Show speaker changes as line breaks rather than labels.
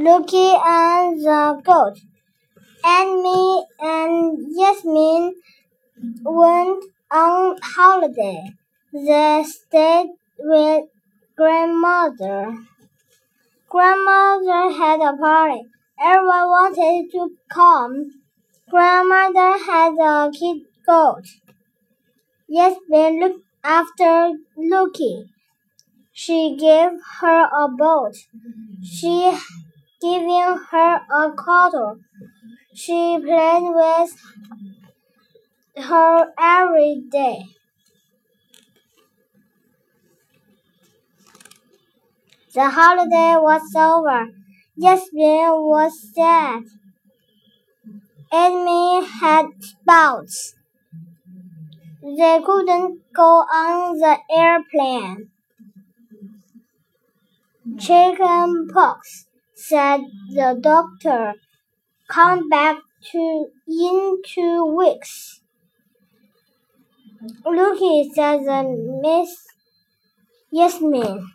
Lucky and the goat. Amy and Yasmin went on holiday. They stayed with grandmother. Grandmother had a party. Everyone wanted to come. Grandmother had a kid goat. Yasmin looked after Lucky. She gave her a boat. She giving her a cuddle. She played with her every day. The holiday was over. Yasmin was sad. Amy had spots. They couldn't go on the airplane. Chicken pox, said the doctor. Come back to in two weeks. Lucky said the Miss Yasmin.